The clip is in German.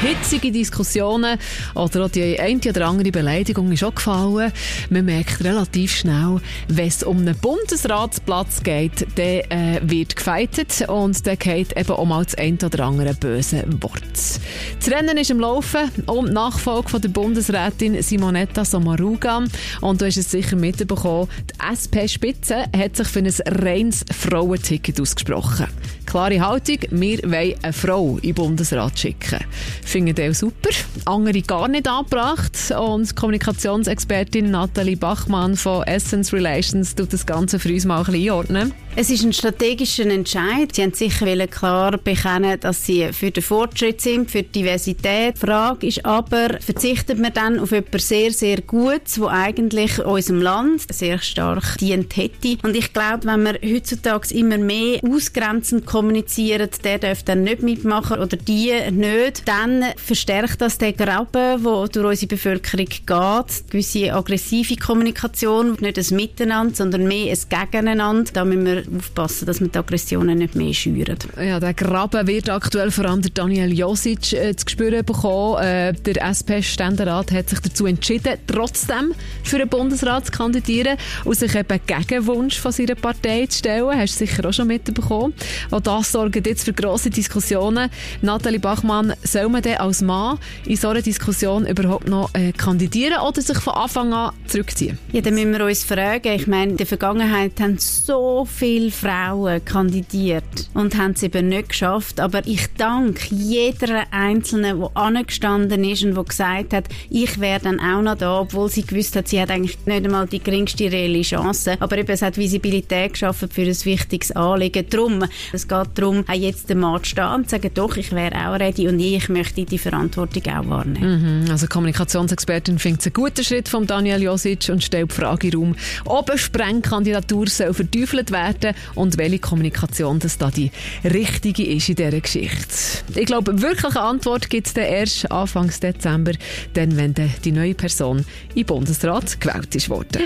hitzige Diskussionen oder auch die eine oder andere Beleidigung ist auch gefallen. Man merkt relativ schnell, wenn es um einen Bundesratsplatz geht, dann äh, wird gefeitet und dann geht eben auch mal das eine oder andere böse Wort. Das Rennen ist im Laufen um die Nachfolge von der Bundesrätin Simonetta Sommaruga und du hast es sicher mitbekommen, die SP-Spitze hat sich für ein reines Frauenticket ausgesprochen. Klare Haltung, wir wollen eine Frau in den Bundesrat schicken. Finden die super. Andere gar nicht angebracht. Und Kommunikationsexpertin Nathalie Bachmann von Essence Relations tut das Ganze für uns mal ein bisschen einordnen. Es ist ein strategischer Entscheid. Sie haben sicher klar bekennen, dass sie für den Fortschritt sind, für die Diversität. Die Frage ist aber, verzichtet man dann auf etwas sehr, sehr Gutes, wo eigentlich unserem Land sehr stark dient hätte? Und ich glaube, wenn wir heutzutage immer mehr ausgrenzend kommunizieren, der darf dann nicht mitmachen oder die nicht, dann verstärkt das den Graben, der durch unsere Bevölkerung geht. Gewisse aggressive Kommunikation, nicht ein Miteinander, sondern mehr ein Gegeneinander. Da müssen wir aufpassen, dass wir die Aggressionen nicht mehr schüren. Ja, der Graben wird aktuell vor allem der Daniel Josic äh, zu spüren bekommen. Äh, der SP-Ständerat hat sich dazu entschieden, trotzdem für den Bundesrat zu kandidieren und sich eben gegen Wunsch von seiner Partei zu stellen. Hast du sicher auch schon mitbekommen. Auch das sorgt jetzt für grosse Diskussionen. Nathalie Bachmann, soll man denn als Mann in so einer Diskussion überhaupt noch äh, kandidieren oder sich von Anfang an zurückziehen? Ja, dann müssen wir uns fragen. Ich meine, in der Vergangenheit haben so viele viele Frauen kandidiert und haben es eben nicht geschafft. Aber ich danke jeder Einzelnen, die angestanden ist und die gesagt hat, ich wäre dann auch noch da, obwohl sie gewusst hat, sie hat eigentlich nicht einmal die geringste reelle Chance. Aber eben, es hat Visibilität geschaffen für ein wichtiges Anliegen. Drum, es geht darum, auch jetzt den Mann zu stehen und zu sagen, doch, ich wäre auch ready und ich möchte die Verantwortung auch wahrnehmen. Mhm, also Kommunikationsexpertin findet es einen guten Schritt von Daniel Josic und stellt die Frage in Raum, ob eine Sprengkandidatur soll verteufelt werden werden und welche Kommunikation das da die richtige ist in dieser Geschichte. Ich glaube, wirklich eine Antwort gibt es erst Anfang Dezember, dann, wenn die neue Person im Bundesrat gewählt ist worden.